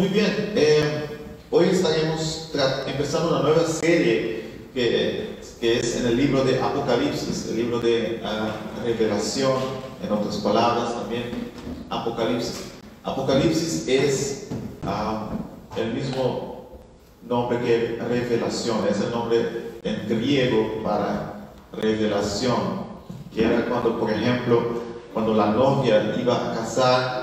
Muy bien, eh, hoy estaremos empezando una nueva serie que, es en el libro de Apocalipsis, el libro de ah, revelación, en otras palabras también, Apocalipsis. Apocalipsis es ah, el mismo nombre que revelación, es el nombre en griego para revelación, que era cuando, por ejemplo, cuando la novia iba a casar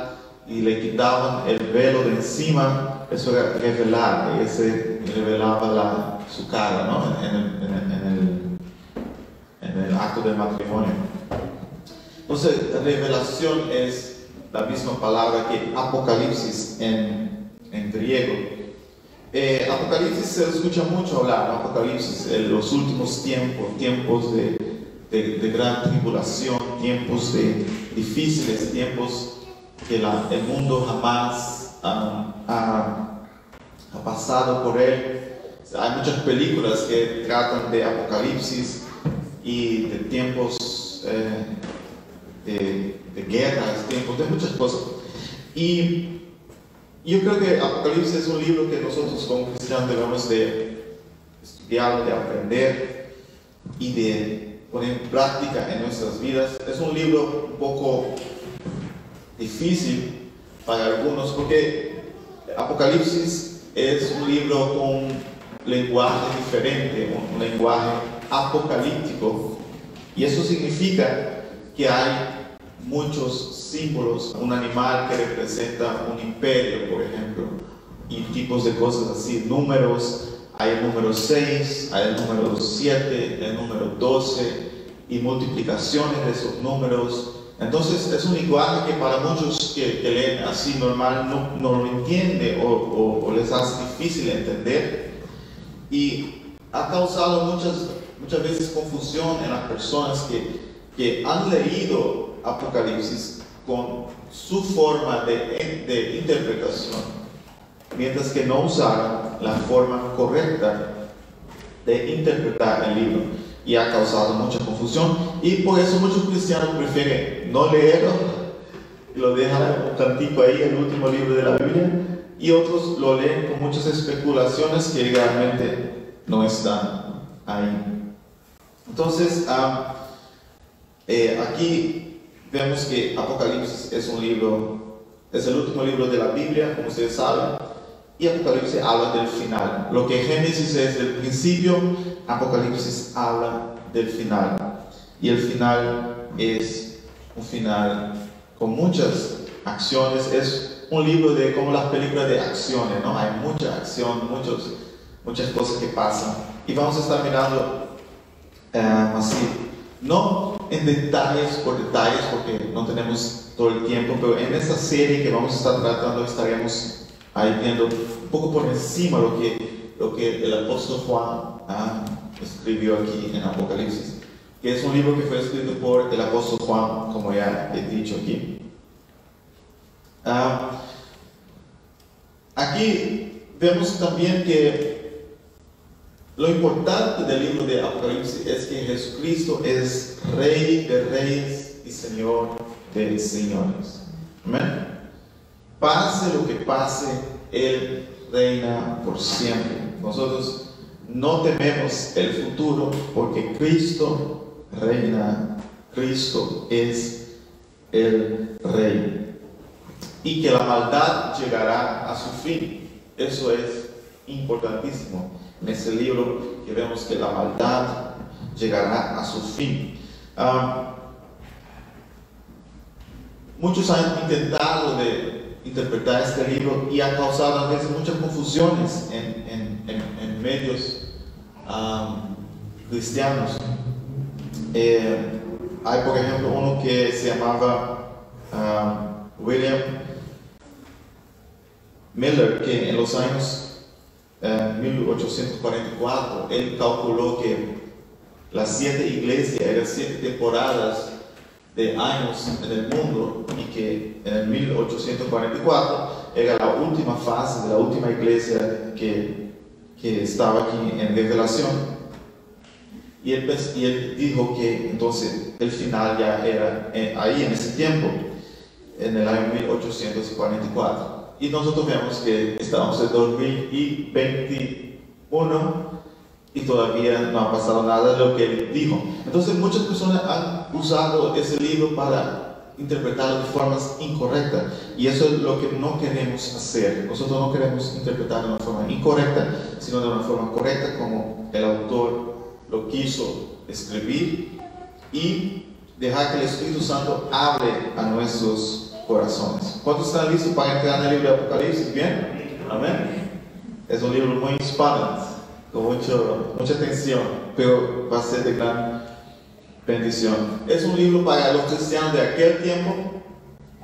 y le quitaban el velo de encima, eso era revelar, y ese revelaba la, su cara ¿no? en, el, en acto del matrimonio. Entonces, revelación es la misma palabra que apocalipsis en, griego. Eh, Apocalipsis se escucha mucho hablar. Apocalipsis, en los últimos tiempos, tiempos de, de- de gran tribulación, tiempos de difíciles, tiempos que el mundo jamás ha, ha pasado por él. Hay muchas películas que tratan de Apocalipsis y de tiempos eh, de, de guerras, tiempos de muchas cosas. Y yo creo que Apocalipsis es un libro que nosotros como cristianos debemos de estudiar, de aprender y de poner en práctica en nuestras vidas. Es un libro un poco difícil para algunos porque Apocalipsis es un libro con lenguaje diferente, un lenguaje apocalíptico y eso significa que hay muchos símbolos, un animal que representa un imperio, por ejemplo, y tipos de cosas así, números, hay el número 6, hay el número 7, el número 12 y multiplicaciones de esos números. Entonces es un lenguaje que para muchos que, leen así normal no, lo entiende o les hace difícil entender. Y ha causado muchas, muchas veces confusión en las personas que, que han leído Apocalipsis con su forma de, de interpretación, mientras que no usaron la forma correcta de interpretar el libro. Y ha causado mucha confusión. Y por eso muchos cristianos prefieren no leerlo lo dejan un tantico ahí, el último libro de la Biblia, y otros lo leen con muchas especulaciones que realmente no están ahí. Entonces, ah, eh, aquí vemos que Apocalipsis es un libro, es el último libro de la Biblia, como ustedes saben, y Apocalipsis habla del final. Lo que Génesis es del principio, Apocalipsis habla del final. Y el final es un final con muchas acciones, es un libro de como las películas de acciones, ¿no? Hay mucha acción, muchos, muchas cosas que pasan. Y vamos a estar mirando eh, así, no en detalles por detalles, porque no tenemos todo el tiempo, pero en esta serie que vamos a estar tratando estaremos ahí viendo un poco por encima lo que, lo que el apóstol Juan ah, escribió aquí en Apocalipsis, es un libro que fue escrito por el apóstol Juan, como ya he dicho aquí. Ah, aquí vemos también que lo importante del libro de Apocalipsis es que Jesucristo es Rey de Reyes y Señor de Señores. Amén. Pase lo que pase, Él reina por siempre. Nosotros no tememos el futuro porque Cristo reina. Cristo es el Rey. Y que la maldad llegará a su fin. Eso es importantísimo. En ese libro que vemos que la maldad llegará a su fin. Ah, muchos han intentado de interpretar este libro y ha causado a veces muchas confusiones en, medios ah, cristianos. Eh, hay, por ejemplo, uno que se llamaba ah, William Miller, que en los años eh, 1844 él calculó que las siete iglesias eran siete temporadas de años en el mundo y que en el 1844 era la última fase de la última iglesia que, que estaba aquí en revelación. Y él, y él dijo que entonces el final ya era eh, ahí en ese tiempo, en el año 1844. y nosotros vemos que estamos en 2021 y todavía no ha pasado nada de lo que él dijo. Entonces muchas personas han usado ese libro para interpretarlo de formas incorrectas y eso es lo que no queremos hacer. Nosotros no queremos interpretar de una forma incorrecta, sino de una forma correcta como el autor lo quiso escribir y dejar que el Espíritu Santo hable a nuestros corazones. ¿Cuántos están listos para entrar en el libro de Apocalipsis? ¿Bien? Amén. Es un libro muy hispano, con mucho, mucha atención, pero va a ser de gran bendición. Es un libro para los cristianos de aquel tiempo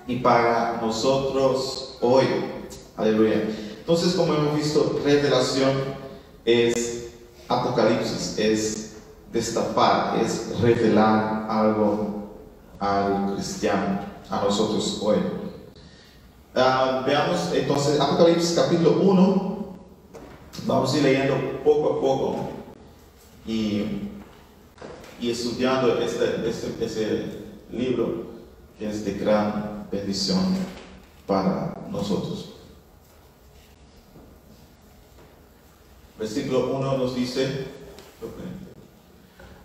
y para nosotros hoy. Aleluya. Entonces, como hemos visto, revelación es apocalipsis, es destapar, es revelar algo al cristiano, a nosotros hoy. Ah, veamos entonces Apocalipsis capítulo 1. Vamos a ir leyendo poco a poco y, y estudiando este, este, este libro que es de gran bendición para nosotros. Versículo 1 nos dice,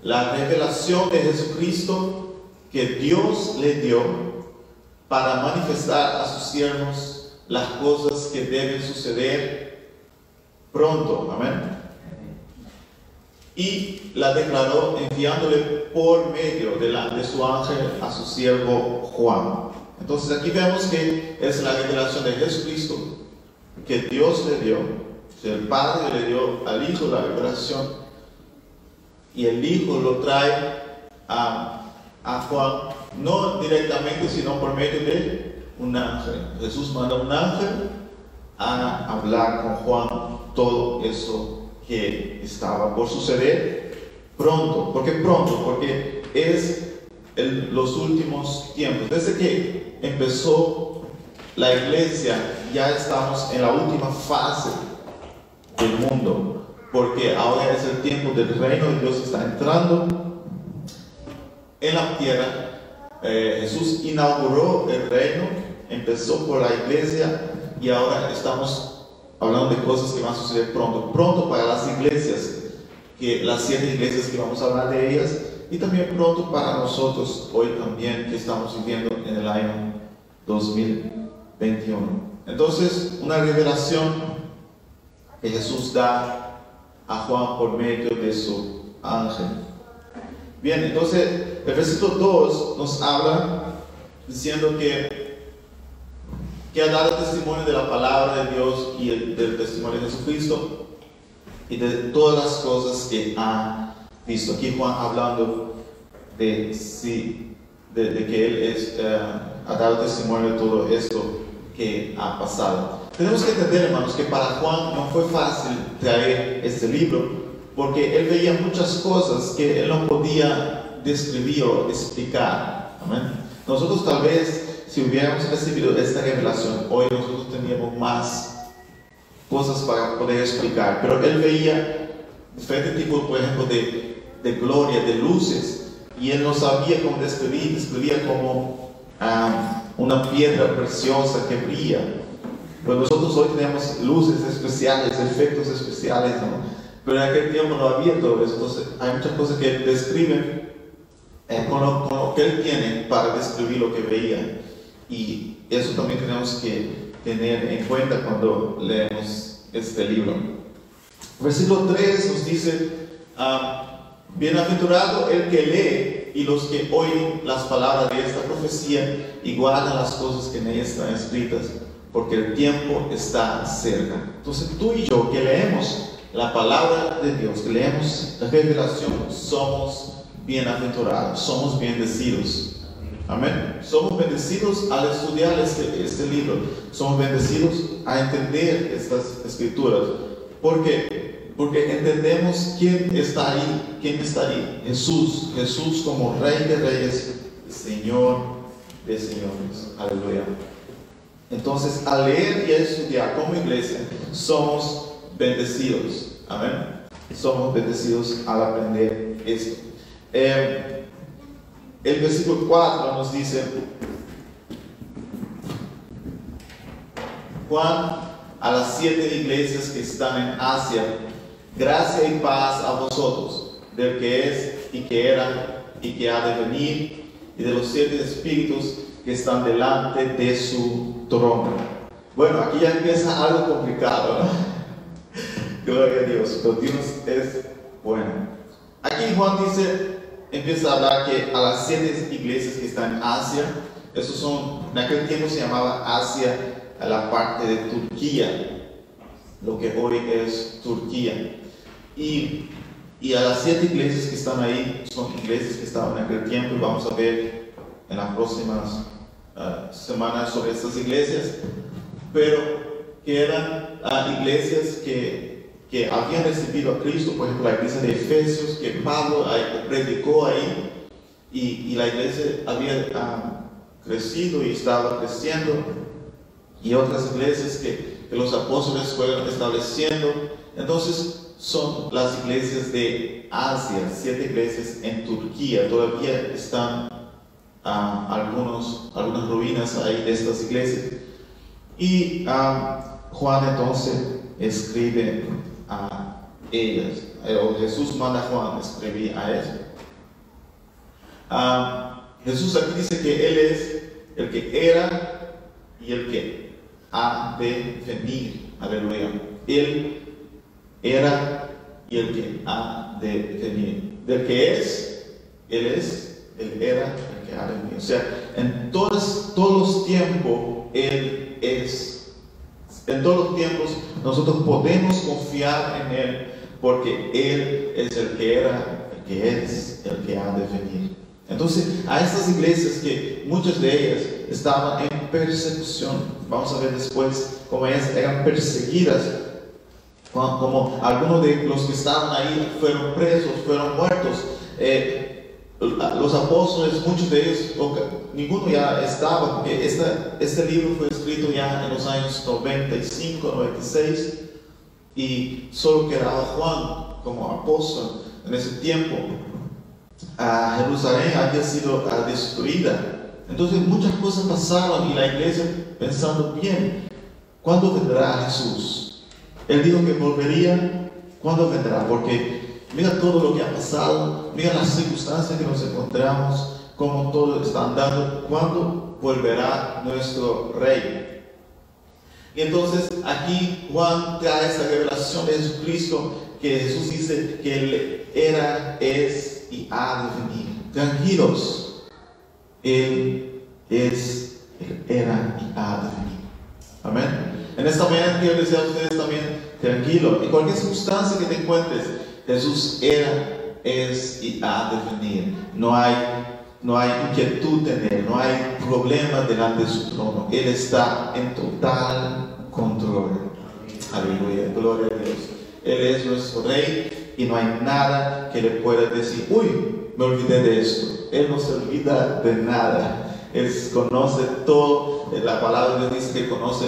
la revelación de Jesucristo que Dios le dio para manifestar a sus siervos las cosas que deben suceder pronto. Amén. Y la declaró enviándole por medio de, la, de su ángel a su siervo Juan. Entonces aquí vemos que es la revelación de Jesucristo que Dios le dio. El Padre le dio al Hijo la revelación y el Hijo lo trae a, a Juan, no directamente, sino por medio de un ángel. Jesús manda un ángel a hablar con Juan todo eso que estaba por suceder pronto. ¿Por qué pronto? Porque es los últimos tiempos. Desde que empezó la iglesia, ya estamos en la última fase del mundo porque ahora es el tiempo del reino de Dios está entrando en la tierra. Eh, Jesús inauguró el reino, empezó por la iglesia y ahora estamos hablando de cosas que van a suceder pronto. Pronto para las iglesias, que las siete iglesias que vamos a hablar de ellas, y también pronto para nosotros hoy también que estamos viviendo en el año 2021. Entonces, una revelación que Jesús da a Juan por medio de su ángel. Bien, entonces el versículo 2 nos habla diciendo que, que ha dado testimonio de la palabra de Dios y del testimonio de Jesucristo y de todas las cosas que ha visto. Aquí Juan hablando de, sí, de, que él es, eh, ha dado testimonio de todo esto que ha pasado. Tenemos que entender, hermanos, que para Juan no fue fácil traer este libro, porque él veía muchas cosas que él no podía describir o explicar. Amén. Nosotros tal vez, si hubiéramos recibido esta revelación, hoy nosotros teníamos más cosas para poder explicar, pero él veía diferentes tipos, por ejemplo, de, gloria, de luces, y él no sabía cómo describir, describía como ah, una piedra preciosa que brilla pues nosotros hoy tenemos luces especiales, efectos especiales, ¿no? Pero en aquel tiempo no había todo eso. Entonces hay muchas cosas que describen eh, con, lo, que él tiene para describir lo que veía. Y eso también tenemos que tener en cuenta cuando leemos este libro. Versículo 3 nos dice, ah, bienaventurado el que lee y los que oyen las palabras de esta profecía y guardan las cosas que en ella están escritas porque el tiempo está cerca. Entonces tú y yo que leemos la palabra de Dios, que leemos la revelación, somos bienaventurados, somos bendecidos. Amén. Somos bendecidos al estudiar este, este libro, somos bendecidos a entender estas escrituras, porque, porque entendemos quién está ahí, quién está ahí. Jesús, Jesús como Rey de Reyes, Señor de Señores. Aleluya. Entonces, al leer y estudiar como iglesia, somos bendecidos. Amén. Somos bendecidos al aprender esto. Eh, el versículo 4 nos dice, Juan a las siete iglesias que están en Asia, gracia y paz a vosotros, del que es y que era y que ha de venir, y de los siete espíritus que están delante de su trono. Bueno, aquí ya empieza algo complicado, ¿no? Gloria a Dios, pero Dios es bueno. Aquí Juan dice, empieza a hablar que a las siete iglesias que están en Asia, esos son, en aquel tiempo se llamaba Asia, a la parte de Turquía, lo que hoy es Turquía. Y, y a las siete iglesias que están ahí, son iglesias que estaban en aquel tiempo y vamos a ver en las próximas uh, semanas sobre estas iglesias, pero que eran uh, iglesias que, que habían recibido a Cristo, por ejemplo la iglesia de Efesios, que Pablo predicó ahí, y, y, la iglesia había crecido y estaba creciendo, y otras iglesias que, que los apóstoles fueron estableciendo. Entonces, son las iglesias de Asia, siete iglesias en Turquía. Todavía están uh, algunos, algunas ruinas ahí de estas iglesias. Y uh, Juan entonces escribe a ellas, eh, o Jesús manda a Juan escribir a ellas. Uh, Jesús aquí dice que Él es el que era y el que ha de venir. Aleluya. Él era y el que ha de venir. Del que es, Él es, Él era, el que ha venir. O sea, en todos, todos los tiempos, Él es. En todos los tiempos nosotros podemos confiar en Él porque Él es el que era, el que es, el que ha de venir. Entonces, a estas iglesias que muchas de ellas estaban en persecución, vamos a ver después cómo ellas eran perseguidas, como algunos de los que estaban ahí fueron presos, fueron muertos. Eh, los apóstoles, muchos de ellos, ninguno ya estaba, porque este libro fue escrito ya en los años 95, 96, y solo quedaba Juan como apóstol en ese tiempo a Jerusalén había sido destruida. Entonces muchas cosas pasaron y la iglesia pensando bien, ¿cuándo vendrá Jesús? Él dijo que volvería, ¿cuándo vendrá? Porque mira todo lo que ha pasado, mira las circunstancias que nos encontramos, cómo todo está andando, ¿cuándo volverá nuestro rey? Y entonces aquí Juan trae esa revelación de Jesucristo que Jesús dice que Él era, es y ha de venir. Tranquilos, Él es, Él era y ha de venir. Amén. En esta mañana quiero decir a ustedes también, tranquilo, en cualquier circunstancia que te encuentres, Jesús era, es y ha de venir. No hay, no hay inquietud en Él, no hay problema delante de su trono. Él está en total control. Aleluya, gloria a Dios. Él es nuestro Rey y no hay nada que le pueda decir, uy, me olvidé de esto. Él no se olvida de nada. Él conoce todo. La palabra dice que conoce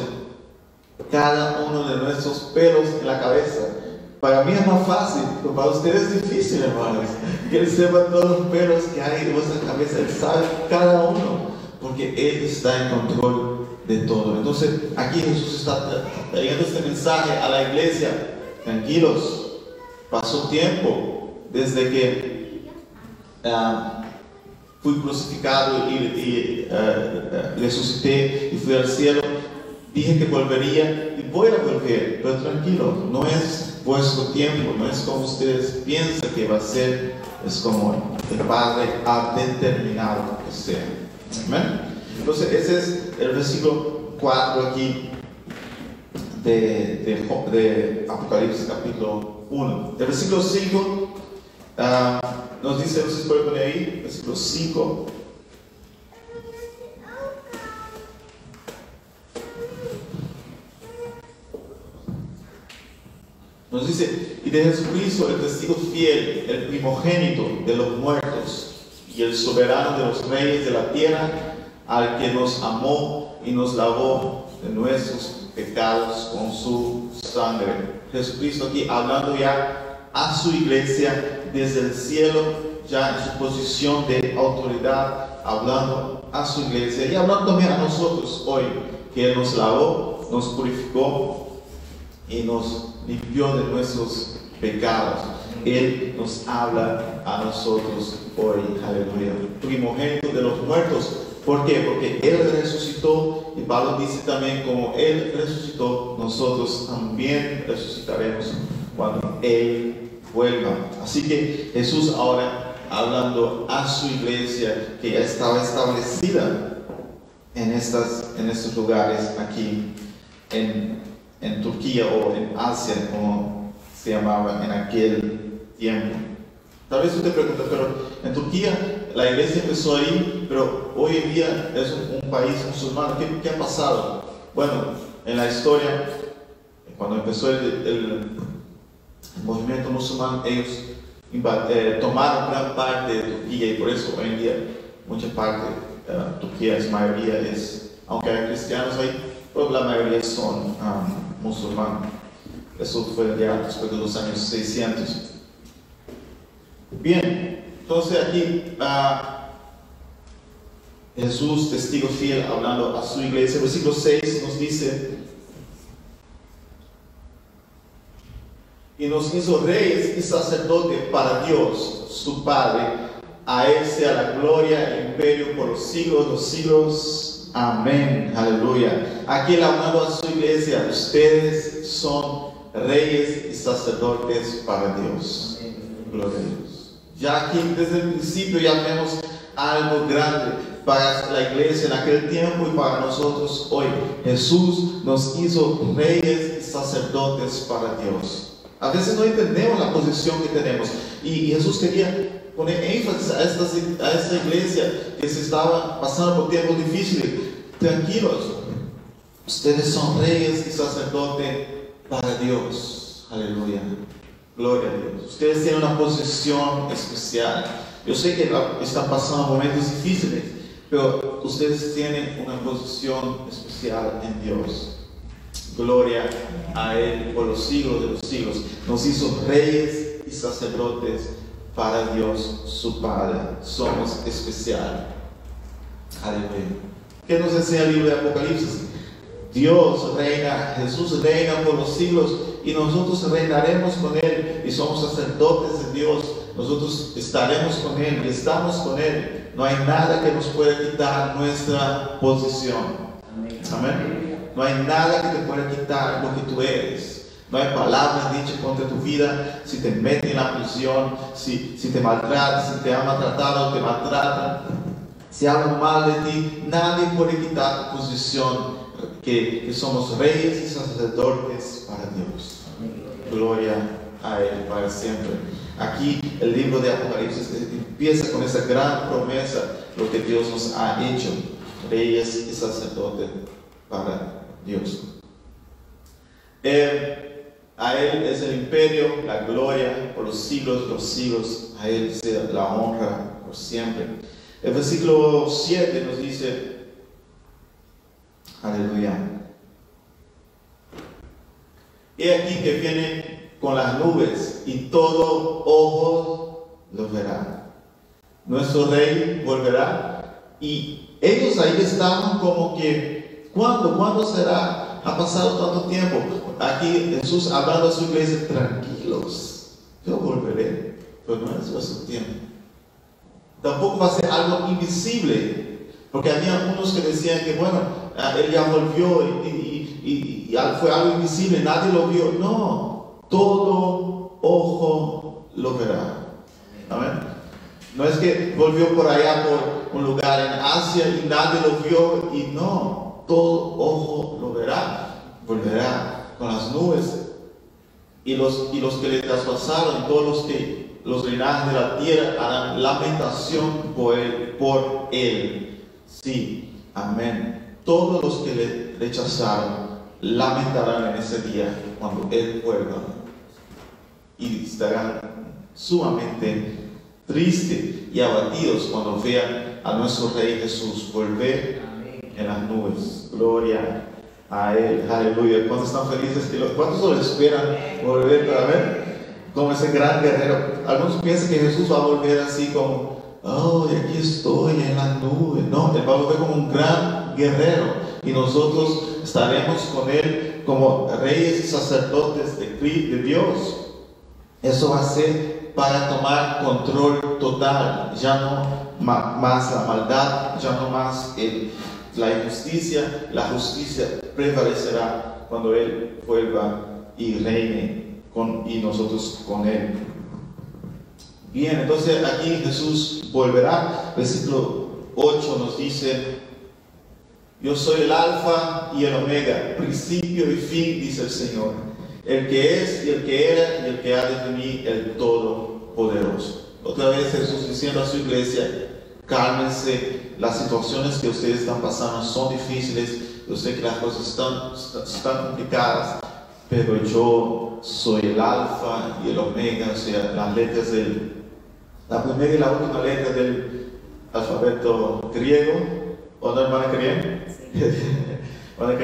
cada uno de nuestros pelos en la cabeza. Para mí es más fácil, pero para ustedes es difícil, hermanos. Que Él sepa todos los pelos que hay en vuestra cabeza. Él sabe cada uno, porque Él está en control de todo. Entonces, aquí Jesús está trayendo este mensaje a la iglesia. Tranquilos, Pasó tiempo desde que uh, fui crucificado y, uh, resucité y fui al cielo. Dije que volvería y voy a volver, pero tranquilo, no es vuestro tiempo, no es como ustedes piensan que va a ser, es como el Padre ha determinado que sea. Amén. Entonces, ese es el versículo 4 aquí de, Apocalipsis capítulo 1. El versículo 5 ah, nos dice, no sé si puede poner ahí, versículo 5. Nos dice, y de Jesucristo el testigo fiel, el primogénito de los muertos y el soberano de los reyes de la tierra, al que nos amó y nos lavó de nuestros pecados con su sangre. Jesucristo aquí hablando ya a su iglesia desde el cielo, ya en su posición de autoridad, hablando a su iglesia y hablando también a nosotros hoy, que Él nos lavó nos purificó y nos limpió de nuestros pecados. Él nos habla a nosotros hoy, aleluya. Primogénito de los muertos. ¿Por qué? Porque Él resucitó y Pablo dice también como Él resucitó, nosotros también resucitaremos cuando Él vuelva. Así que Jesús ahora hablando a su iglesia que ya estaba establecida en, estas, en estos lugares aquí en, en Turquía o en Asia, como se llamaba en aquel tiempo. Tal vez usted pregunta, pero en Turquía la iglesia empezó ahí, pero hoy en día es un, país musulmán. ¿Qué, ¿Qué, ha pasado? Bueno, en la historia, cuando empezó el, el, movimiento musulmán, ellos eh, tomaron gran parte de Turquía y por eso hoy en día mucha parte de uh, Turquía es mayoría, es, aunque hay cristianos ahí, pero la mayoría son musulmanes. Eso fue ya después de los años 600. Bien, entonces aquí Jesús, testigo fiel, hablando a su iglesia, versículo 6 nos dice, y nos hizo reyes y sacerdotes para Dios, su Padre. A Él sea la gloria, el imperio por los siglos, los siglos. Amén. Aleluya. Aquí él hablando a su iglesia, ustedes son reyes y sacerdotes para Dios. Gloria a Dios. Ya aquí desde el principio ya vemos algo grande para la iglesia en aquel tiempo y para nosotros hoy. Jesús nos hizo reyes y sacerdotes para Dios. A veces no entendemos la posición que tenemos. Y Jesús quería poner énfasis a esta, iglesia que se estaba pasando por tiempos difíciles. Tranquilos, ustedes son reyes y sacerdotes para Dios. Aleluya. Gloria a Dios. Ustedes tienen una posición especial. Yo sé que están pasando momentos difíciles, pero ustedes tienen una posición especial en Dios. Gloria a Él por los siglos de los siglos. Nos hizo reyes y sacerdotes para Dios su Padre. Somos especial. Aleluya. ¿Qué nos enseña el libro de Apocalipsis? Dios reina, Jesús reina por los siglos y nosotros reinaremos con Él y somos sacerdotes de Dios. Nosotros estaremos con Él y estamos con Él. No hay nada que nos pueda quitar nuestra posición. Amén. No hay nada que te pueda quitar lo que tú eres. No hay palabras dichas contra tu vida. Si te meten en la prisión, si, si te maltratan, si te han maltratado, te maltratan, si hablan mal de ti, nadie puede quitar tu posición. Que, que somos reyes y sacerdotes para Dios. Gloria a Él para siempre. Aquí el libro de Apocalipsis empieza con esa gran promesa, lo que Dios nos ha hecho, reyes y sacerdotes para Dios. A Él es el imperio, la gloria por los siglos de los siglos. A Él sea la honra por siempre. El versículo 7 nos dice, aleluya. He aquí que viene con las nubes y todo ojo lo verá. Nuestro rey volverá y ellos ahí estaban como que ¿Cuándo? ¿Cuándo será? Ha pasado tanto tiempo. Aquí Jesús hablando a su iglesia, tranquilos, yo volveré, pero no es vuestro tiempo. Tampoco va a ser algo invisible, porque había unos que decían que, bueno, ah, él ya volvió y, fue algo invisible, nadie lo vio. No, todo ojo lo verá. No es que volvió por allá, por un lugar en Asia y nadie lo vio y no todo ojo lo verá, volverá con las nubes. Y los, y los que le traspasaron, todos los que los reinajes de la tierra harán lamentación por él, por él. Sí, amén. Todos los que le rechazaron lamentarán en ese día cuando él vuelva y estarán sumamente tristes y abatidos cuando vean a nuestro Rey Jesús volver en las nubes. Gloria a Él. Aleluya. ¿Cuántos están felices? ¿Cuántos lo esperan volver para ver? Como ese gran guerrero. Algunos piensan que Jesús va a volver así como, oh, aquí estoy en las nubes. No, Él va a volver como un gran guerrero. Y nosotros estaremos con Él como reyes y sacerdotes de, de Dios. Eso va a ser para tomar control total, ya no más la maldad, ya no más la injusticia, la justicia prevalecerá cuando Él vuelva y reine con, y nosotros con Él. Bien, entonces aquí Jesús volverá. Versículo 8 nos dice, yo soy el alfa y el omega, principio y fin, dice el Señor, el que es y el que era y el que ha de venir, el Todopoderoso. Otra vez Jesús diciendo a su iglesia, cálmense, las situaciones que ustedes están pasando son difíciles, yo sé que las cosas están, están complicadas, pero yo soy el alfa y el omega, o sea, las letras del, la primera y la última letra del alfabeto griego, ¿o no hermana querida? Sí. hermana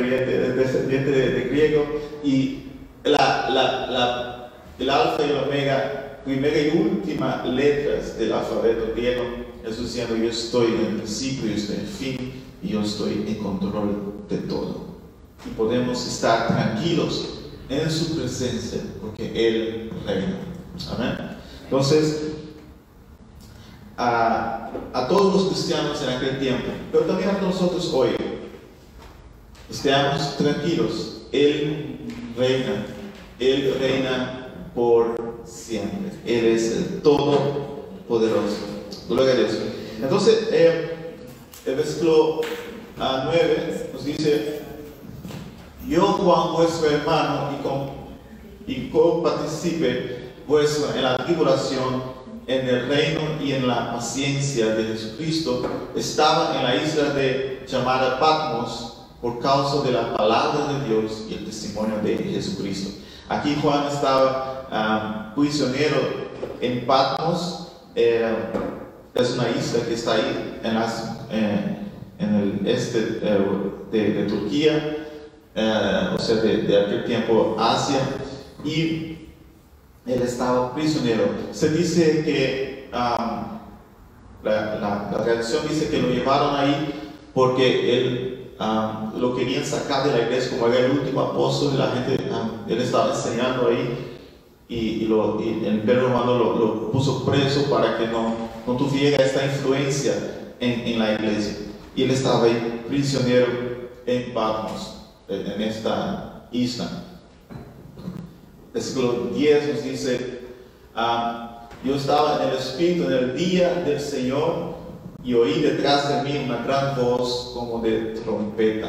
descendiente de, de, griego, y la, la, la, el alfa y el omega, primera y última letras del alfabeto griego, es diciendo yo estoy en el principio, yo estoy en el fin, y yo estoy en control de todo. Y podemos estar tranquilos en su presencia, porque Él reina. Amén. Entonces, a, a, todos los cristianos en aquel tiempo, pero también a nosotros hoy, estemos tranquilos. Él reina, Él reina por siempre. Él es el Todopoderoso. Gloria a Dios. Entonces, eh, el versículo 9 ah, nos dice, yo Juan vuestro hermano y, con, y coparticipe vuestro en la tribulación, en el reino y en la paciencia de Jesucristo, estaba en la isla de llamada Patmos por causa de la palabra de Dios y el testimonio de Jesucristo. Aquí Juan estaba um, prisionero en Patmos, eh, es una isla que está ahí en, las, eh, en el este eh, de, de Turquía eh, o sea, de, aquel tiempo Asia, y él estaba prisionero. Se dice que la, la, tradición dice que lo llevaron ahí porque él lo querían sacar de la iglesia como era el último apóstol de la gente, um, él estaba enseñando ahí y, el imperio romano lo, puso preso para que no, no tuviera esta influencia en, en la iglesia. Y él estaba ahí prisionero en Patmos en esta isla. Versículo 10 nos dice, ah, yo estaba en el Espíritu en el día del Señor y oí detrás de mí una gran voz como de trompeta.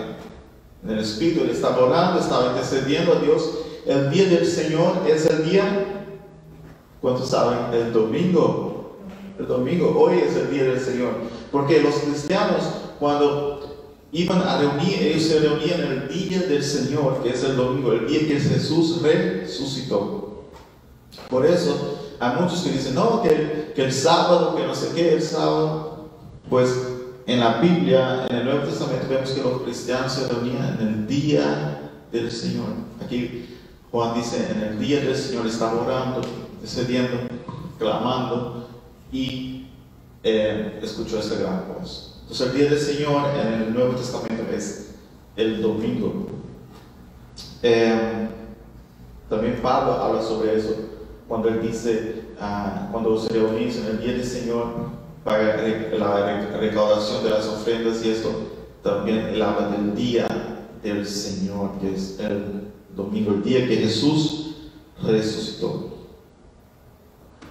En el Espíritu él estaba orando, estaba intercediendo a Dios. El día del Señor es el día, ¿cuántos saben? El domingo. El domingo, hoy es el día del Señor. Porque los cristianos, cuando iban a reunir, ellos se reunían el día del Señor, que es el domingo, el día que Jesús resucitó. Por eso hay muchos que dicen, no, que el, sábado, que no sé qué, el sábado, pues en la Biblia, en el Nuevo Testamento, vemos que los cristianos se reunían en el día del Señor. Aquí Juan dice, en el día del Señor estaba orando, descendiendo, clamando y eh, escuchó esta gran voz. Entonces el día del Señor en el Nuevo Testamento es el domingo. Em, también Pablo habla sobre eso cuando él dice, uh, cuando se reunís en el día del Señor para la recaudación de las ofrendas y esto, también él habla del día del Señor, que es el domingo, el día que Jesús resucitó.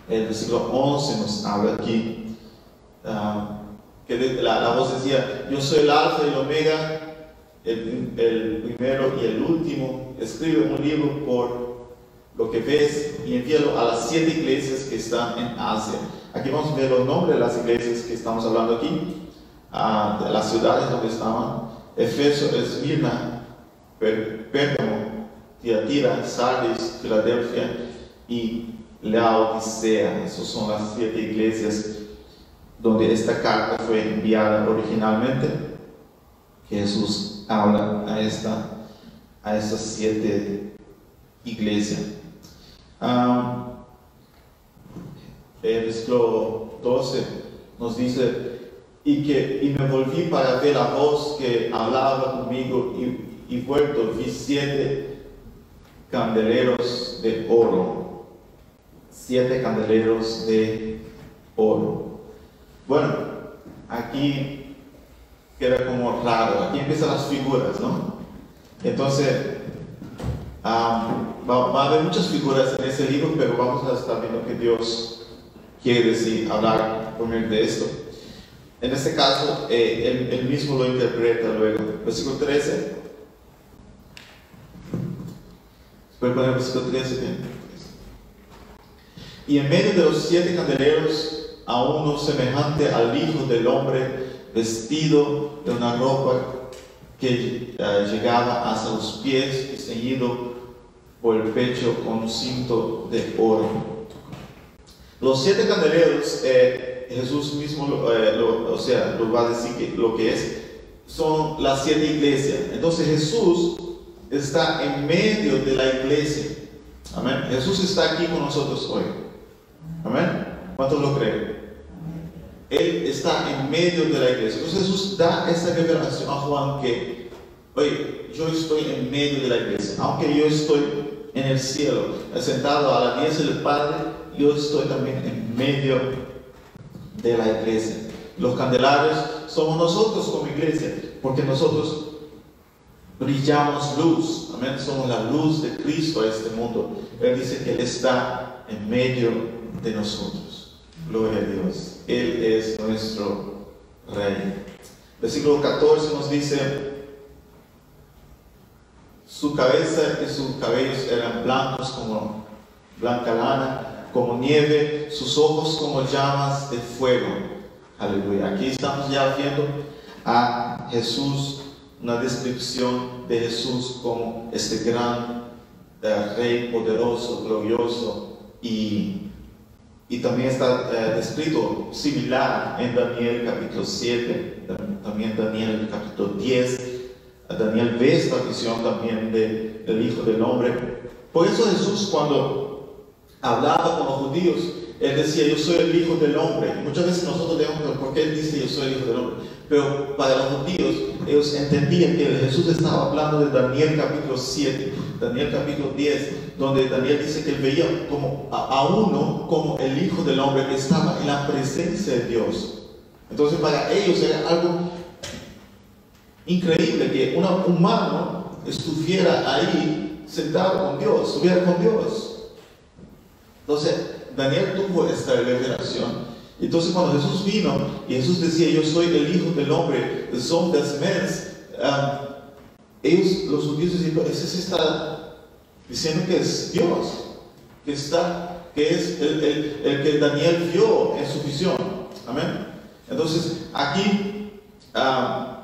El versículo 11 nos habla aquí. Uh, que la, voz decía, yo soy el alfa y el omega, el, primero y el último, escribe un libro por lo que ves y envíalo a las siete iglesias que están en Asia. Aquí vamos a ver los nombres de las iglesias que estamos hablando aquí, uh, las ciudades donde estaban, Efeso, Esmirna, Pérgamo, Tiatira, Sardis, Filadelfia y Laodicea. Esas son las siete iglesias donde esta carta fue enviada originalmente, Jesús habla a, esta, a estas siete iglesias. el versículo 12 nos dice, y, que, y me volví para ver la voz que hablaba conmigo y, y vuelto vi siete candeleros de oro. Siete candeleros de oro. Bueno, aquí queda como raro. Aquí empiezan las figuras, ¿no? Entonces, va, va, a haber muchas figuras en ese libro, pero vamos a estar viendo que Dios quiere decir, hablar por medio de esto. En este caso, eh, él, mismo lo interpreta luego. Versículo 13. ¿Puede poner versículo 13? Y en medio de los siete candeleros, a uno semejante al Hijo del Hombre, vestido de una ropa que eh, llegaba hasta los pies y ceñido por el pecho con un cinto de oro. Los siete candeleros eh, Jesús mismo eh, lo, o sea, lo va a decir lo que es, son las siete iglesias. Entonces Jesús está en medio de la iglesia. Amén. Jesús está aquí con nosotros hoy. Amén. ¿Cuántos lo creen? Él está en medio de la iglesia. Entonces Jesús da esa revelación a Juan que, oye, yo estoy en medio de la iglesia. Aunque yo estoy en el cielo, sentado a la diestra del Padre, yo estoy también en medio de la iglesia. Los candelabros somos nosotros como iglesia, porque nosotros brillamos luz. Amén. Somos la luz de Cristo a este mundo. Él dice que Él está en medio de nosotros. Gloria a Dios. Él es nuestro Rey. Versículo 14 nos dice, su cabeza y sus cabellos eran blancos como blanca lana como nieve, sus ojos como llamas de fuego. Aleluya. Aquí estamos ya viendo a Jesús, una descripción de Jesús como este gran eh, rey poderoso, glorioso y, y también está eh, descrito similar en Daniel capítulo 7, también Daniel capítulo 10. Daniel ve esta visión también de, del Hijo del Hombre. Por eso Jesús cuando hablaba con los judíos, él decía, yo soy el Hijo del Hombre. Muchas veces nosotros decimos, ¿por qué él dice, yo soy el Hijo del Hombre? Pero para los judíos, ellos entendían que Jesús estaba hablando de Daniel capítulo 7, Daniel capítulo 10, donde Daniel dice que él veía como a, uno como el Hijo del Hombre que estaba en la presencia de Dios. Entonces para ellos era algo increíble que un humano estuviera ahí sentado con Dios, estuviera con Dios. Entonces, Daniel tuvo esta revelación. Entonces, cuando Jesús vino y Jesús decía, yo soy el Hijo del Hombre, son des mens, um, ellos, los judíos, decían, ese se está diciendo que es Dios, que, está, que es el, que Daniel vio en su visión. Amén. Entonces, aquí, um,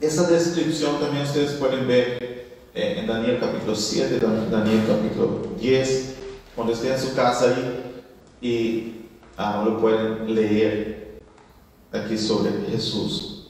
esa descripción también ustedes pueden ver eh, en Daniel capítulo 7, Daniel capítulo 10 cuando esté en su casa ahí y ah, lo pueden leer aquí sobre Jesús.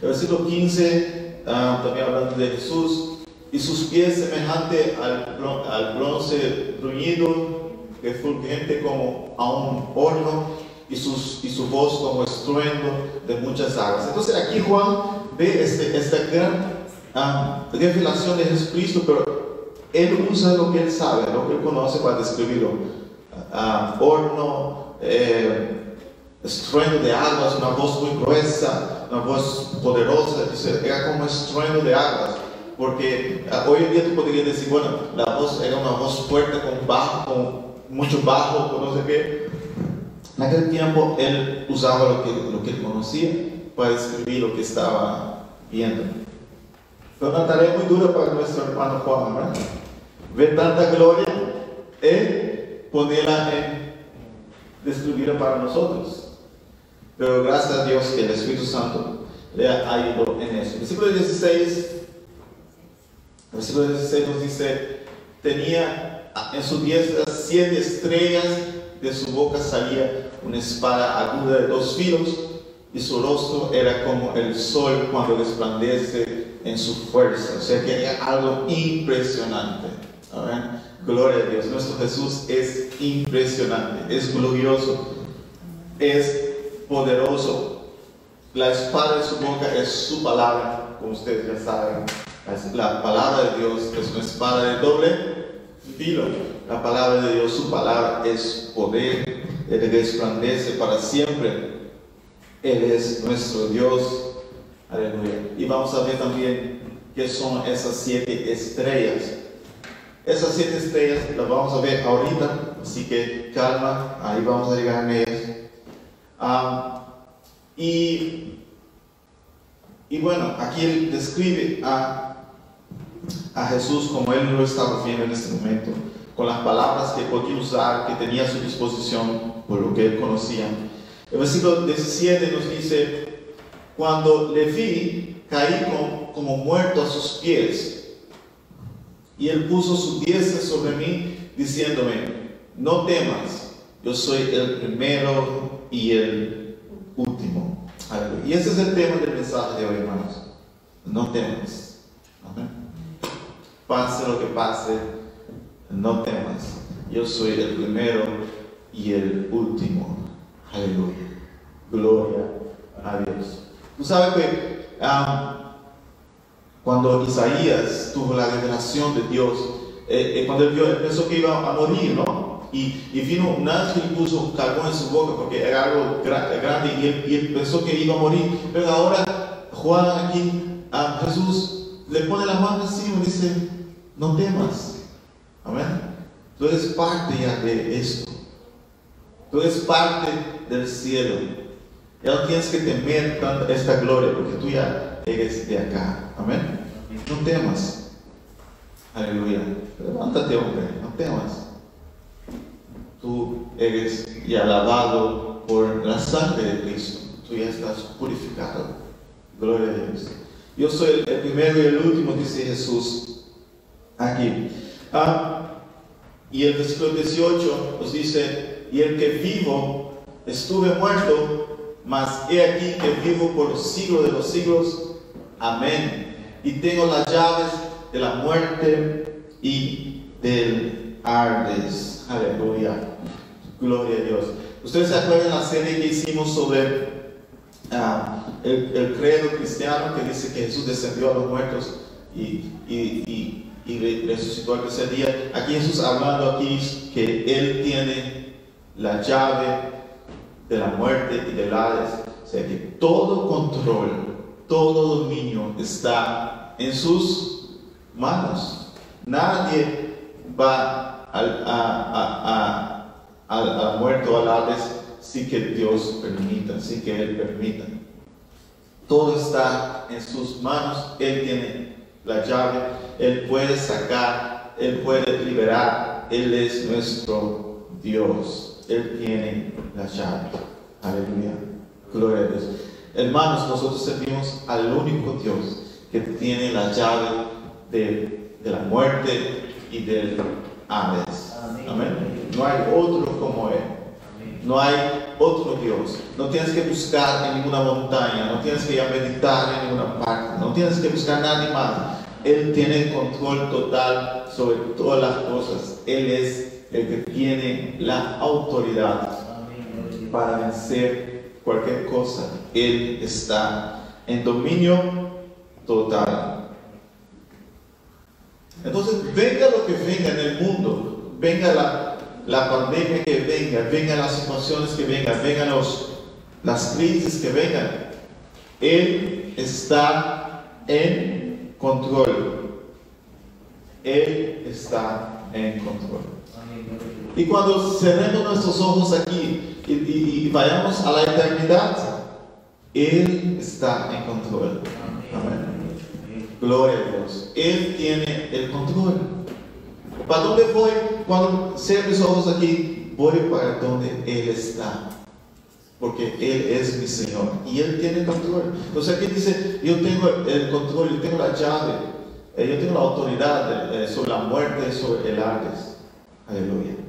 El versículo 15, ah, también hablando de Jesús, y sus pies semejante al, al bronce bruñido, que fulgente como a un horno, y, sus, y su voz como estruendo de muchas aguas. Entonces aquí Juan ve este, esta gran ah, revelación de Jesucristo, pero él usa lo que él sabe, lo que él conoce para describirlo. Horno, eh, estruendo de aguas, una voz muy gruesa, una voz poderosa, era como estruendo de aguas. Porque uh, hoy en día tú podrías decir, bueno, la voz era una voz fuerte con bajo, con mucho bajo, con no sé qué. En aquel tiempo él usaba lo que, lo que él conocía para describir lo que estaba viendo. Fue una tarea muy dura para nuestro hermano Juan, ¿verdad? ver tanta gloria y ponerla en destruirla para nosotros. Pero gracias a Dios que el Espíritu Santo le ha ayudado en eso. Versículo 16, versículo 16 nos dice, tenía en su diestra siete estrellas, de su boca salía una espada aguda de dos filos, y su rostro era como el sol cuando resplandece en su fuerza. O sea que era algo impresionante. Gloria a Dios. Nuestro Jesús es impresionante, es glorioso, es poderoso. La espada de su boca es su palabra. como ustedes ya saben, la palabra de Dios es una espada de doble filo. La palabra de Dios, su palabra es poder, Él resplandece para siempre. Él es nuestro Dios. Aleluya. Y vamos a ver también qué son esas siete estrellas. Esas siete estrellas las vamos a ver ahorita, así que calma, ahí vamos a llegar a ellas. Y, y bueno, aquí él describe a, a Jesús como él lo estaba viendo en este momento, con las palabras que podía usar, que tenía a su disposición por lo que él conocía. El versículo 17 nos dice, cuando le vi, caí como muerto a sus pies. Y él puso su diestra sobre mí, diciéndome, no temas, yo soy el primero y el último. Y ese es el tema del mensaje de hoy, hermanos. No temas. Pase lo que pase, no temas. Yo soy el primero y el último. Aleluya. Gloria a Dios. Tú sabes que cuando Isaías tuvo la revelación de Dios, eh, eh, cuando él vio, pensó que iba a morir, ¿no? Y, vino un ángel y puso, cargó en su boca porque era algo grande y él, él, pensó que iba a morir. Pero ahora Juan aquí, a Jesús le pone la mano encima y dice, no temas. Amén. Tú eres parte ya de esto. Tú eres parte del cielo. Ya no tienes que temer esta gloria porque tú ya eres de acá. Amén. No temas. Aleluya. Levántate, hombre. No temas. Tú eres ya lavado por la sangre de Cristo. Tú ya estás purificado. Gloria a Dios. Yo soy el primero y el último, dice Jesús aquí. Ah, y el versículo 18 nos dice, y el que vivo estuve muerto, mas he aquí que vivo por los siglos de los siglos. Amén. Y tengo las llaves de la muerte y del Ardes. Aleluya. Gloria a Dios. Ustedes se acuerdan la serie que hicimos sobre ah, el, credo cristiano que dice que Jesús descendió a los muertos y, resucitó al tercer día. Aquí Jesús hablando aquí que Él tiene la llave de la muerte y del Hades. O sea que todo control, todo dominio está en sus manos. Nadie va al, a, a, a, muerte o al Hades sin que Dios permita, sin que Él permita. Todo está en sus manos. Él tiene la llave. Él puede sacar. Él puede liberar. Él es nuestro Dios. Él tiene la llave. Aleluya. Gloria a Dios. Hermanos, nosotros servimos al único Dios que tiene la llave de, la muerte y del Hades. Amén. No hay otro como Él. No hay otro Dios. No tienes que buscar en ninguna montaña. No tienes que ir a meditar en ninguna parte. No tienes que buscar nadie más. Él tiene control total sobre todas las cosas. Él es el que tiene la autoridad para vencer cualquier cosa. Él está en dominio total. Entonces, venga lo que venga en el mundo, venga la, pandemia que venga, vengan las situaciones que vengan, vengan los, las crisis que vengan, Él está en control. Él está en control. Y cuando cerremos nuestros ojos aquí y, vayamos a la eternidad, Él está en control. Amén. Gloria a Dios. Él tiene el control. ¿Para dónde voy? Cuando cierro mis ojos aquí, voy para donde Él está. Porque Él es mi Señor y Él tiene el control. Entonces aquí dice, yo tengo el control, yo tengo la llave, eh, yo tengo la autoridad eh, sobre la muerte, sobre el Hades. Aleluya.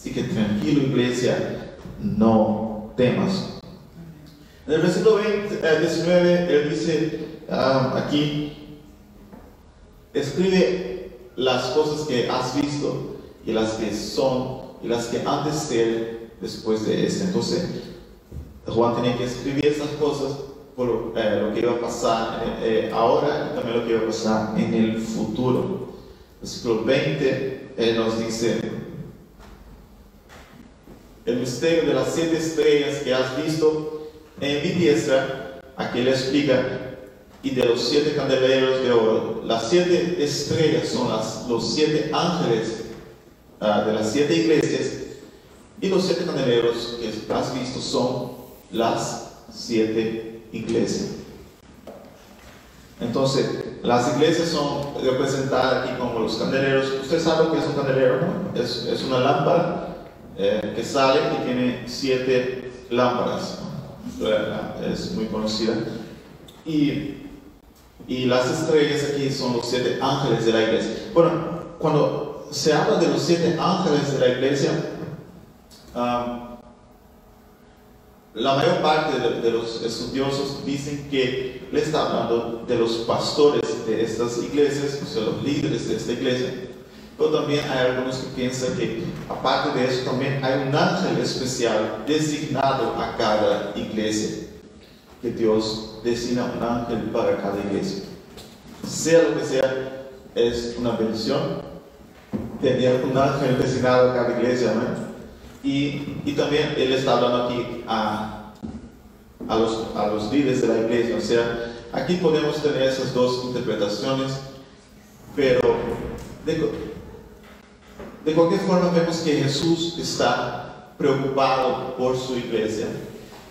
Así que tranquilo iglesia, no temas. En el versículo 20, 19, eh, él dice ah, aquí, escribe las cosas que has visto y las que son y las que han de ser después de este. Entonces, Juan tenía que escribir esas cosas por eh, lo que iba a pasar eh, ahora y también lo que iba a pasar en el futuro. Versículo 20 él nos dice, el misterio de las siete estrellas que has visto en mi diestra, aquí le explica, y de los siete candeleros de oro. Las siete estrellas son las, los siete ángeles uh, de las siete iglesias y los siete candeleros que has visto son las siete iglesias. Entonces, las iglesias son representadas aquí como los candeleros. Usted sabe que es un candelero, ¿no? Es, es una lámpara eh, que sale y tiene siete lámparas. Es muy conocida. Y, y las estrellas aquí son los siete ángeles de la iglesia. Bueno, cuando se habla de los siete ángeles de la iglesia, la mayor parte de, los estudiosos dicen que le está hablando de los pastores de estas iglesias, o sea, los líderes de esta iglesia. Pero también hay algunos que piensan que, aparte de eso, también hay un ángel especial designado a cada iglesia. Que Dios designa un ángel para cada iglesia. Sea lo que sea, es una bendición tener un ángel designado a cada iglesia. ¿no? Y, y también él está hablando aquí a, a, los, a los líderes de la iglesia. O sea, aquí podemos tener esas dos interpretaciones, pero de, de cualquier forma vemos que Jesús está preocupado por su iglesia.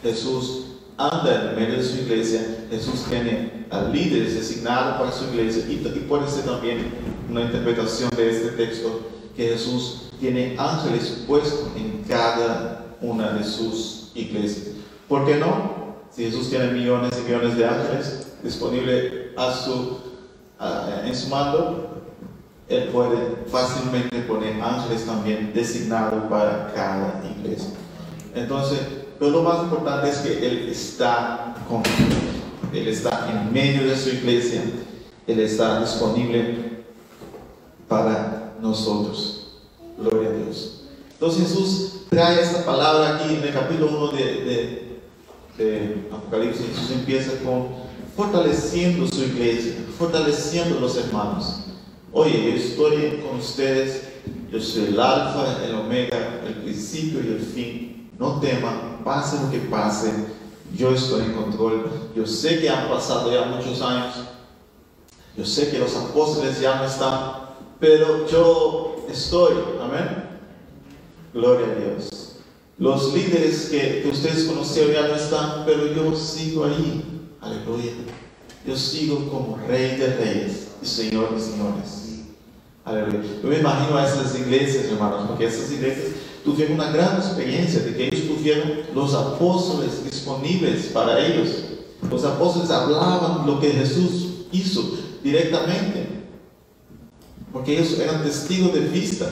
Jesús anda en medio de su iglesia, Jesús tiene a líderes designados para su iglesia y, y puede ser también una interpretación de este texto que Jesús tiene ángeles puestos en cada una de sus iglesias. ¿Por qué no? Si Jesús tiene millones y millones de ángeles disponibles a su, en su mando, Él puede fácilmente poner ángeles también designados para cada iglesia. Entonces, pero lo más importante es que Él está con Él está en medio de su iglesia, Él está disponible para nosotros. Gloria a Dios. Entonces Jesús trae esta palabra aquí en el capítulo 1 de, Apocalipsis. Jesús empieza con fortaleciendo su iglesia, fortaleciendo los hermanos. Oye, yo estoy con ustedes, yo soy el alfa, el omega, el principio y el fin. No teman, pase lo que pase, yo estoy en control. Yo sé que han pasado ya muchos años, yo sé que los apóstoles ya no están, pero yo estoy. Amén. Gloria a Dios. Los líderes que, ustedes conocieron ya no están, pero yo sigo ahí. Aleluya. Yo sigo como rey de reyes y señor de señores. Yo me imagino a esas iglesias, hermanos, porque esas iglesias tuvieron una gran experiencia de que ellos tuvieron los apóstoles disponibles para ellos. Los apóstoles hablaban lo que Jesús hizo directamente porque ellos eran testigos de vista.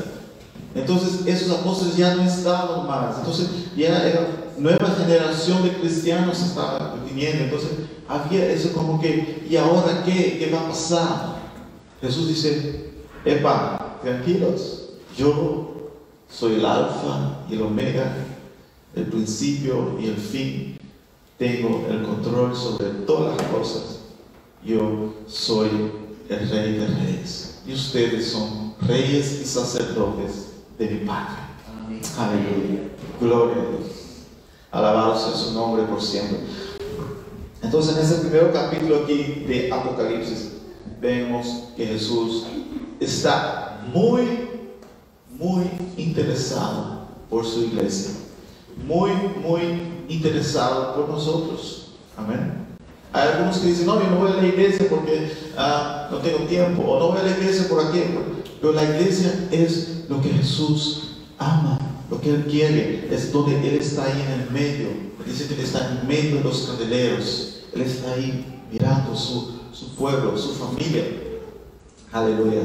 Entonces esos apóstoles ya no estaban más. Entonces ya era nueva generación de cristianos estaba viniendo. Entonces había eso como que, ¿y ahora qué? ¿Qué va a pasar? Jesús dice, Epa, tranquilos, yo soy el alfa y el omega, el principio y el fin. Tengo el control sobre todas las cosas. Yo soy el rey de reyes y ustedes son reyes y sacerdotes de mi Padre. Aleluya. Gloria a Dios. Alabado sea su nombre por siempre. Entonces en ese primer capítulo aquí de Apocalipsis vemos que Jesús está muy, muy interesado por su iglesia. Muy, muy interesado por nosotros. Amén. Hay algunos que dicen, no, yo no voy a la iglesia porque ah, no tengo tiempo, o no voy a la iglesia por aquí. Pero la iglesia es lo que Jesús ama, lo que Él quiere, es donde Él está ahí en el medio. Dice que está en medio de los candeleros, Él está ahí mirando su, su pueblo, su familia. Aleluya.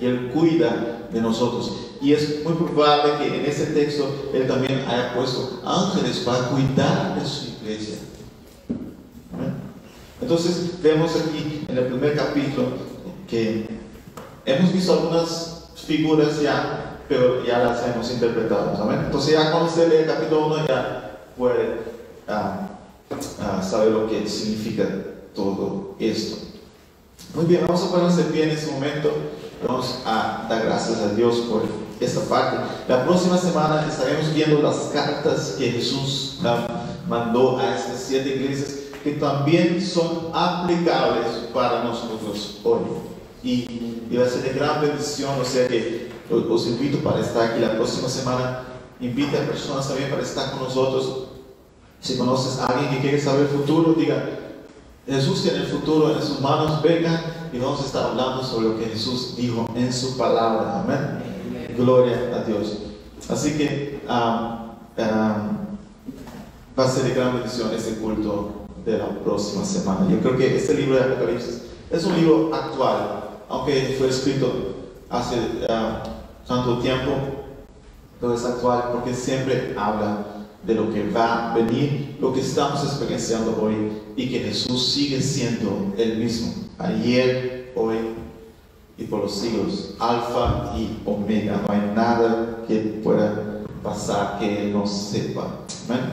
Y Él cuida de nosotros. Y es muy probable que en ese texto Él también haya puesto ángeles para cuidar de su iglesia. Entonces vemos aquí en el primer capítulo que hemos visto algunas figuras ya, pero ya las hemos interpretado. Entonces ya cuando usted lee el capítulo 1 ya puede ah, ah, sabe lo que significa todo esto. Muy bien, vamos a ponernos de pie en este momento. Vamos a dar gracias a Dios por esta parte. La próxima semana estaremos viendo las cartas que Jesús mandó a estas siete iglesias que también son aplicables para nosotros hoy. Y, y va a ser de gran bendición, o sea que os invito para estar aquí la próxima semana. Invita a personas también para estar con nosotros. Si conoces a alguien que quiere saber el futuro, diga, Jesús tiene el futuro en sus manos, venga y vamos a estar hablando sobre lo que Jesús dijo en su palabra. Amén. Gloria a Dios. Así que um, um, va a ser de gran bendición este culto de la próxima semana. Yo creo que este libro de Apocalipsis es un libro actual, aunque fue escrito hace uh, tanto tiempo, pero es actual porque siempre habla de lo que va a venir, lo que estamos experienciando hoy y que Jesús sigue siendo el mismo, ayer, hoy y por los siglos, alfa y omega. No hay nada que pueda pasar que Él no sepa. Amén.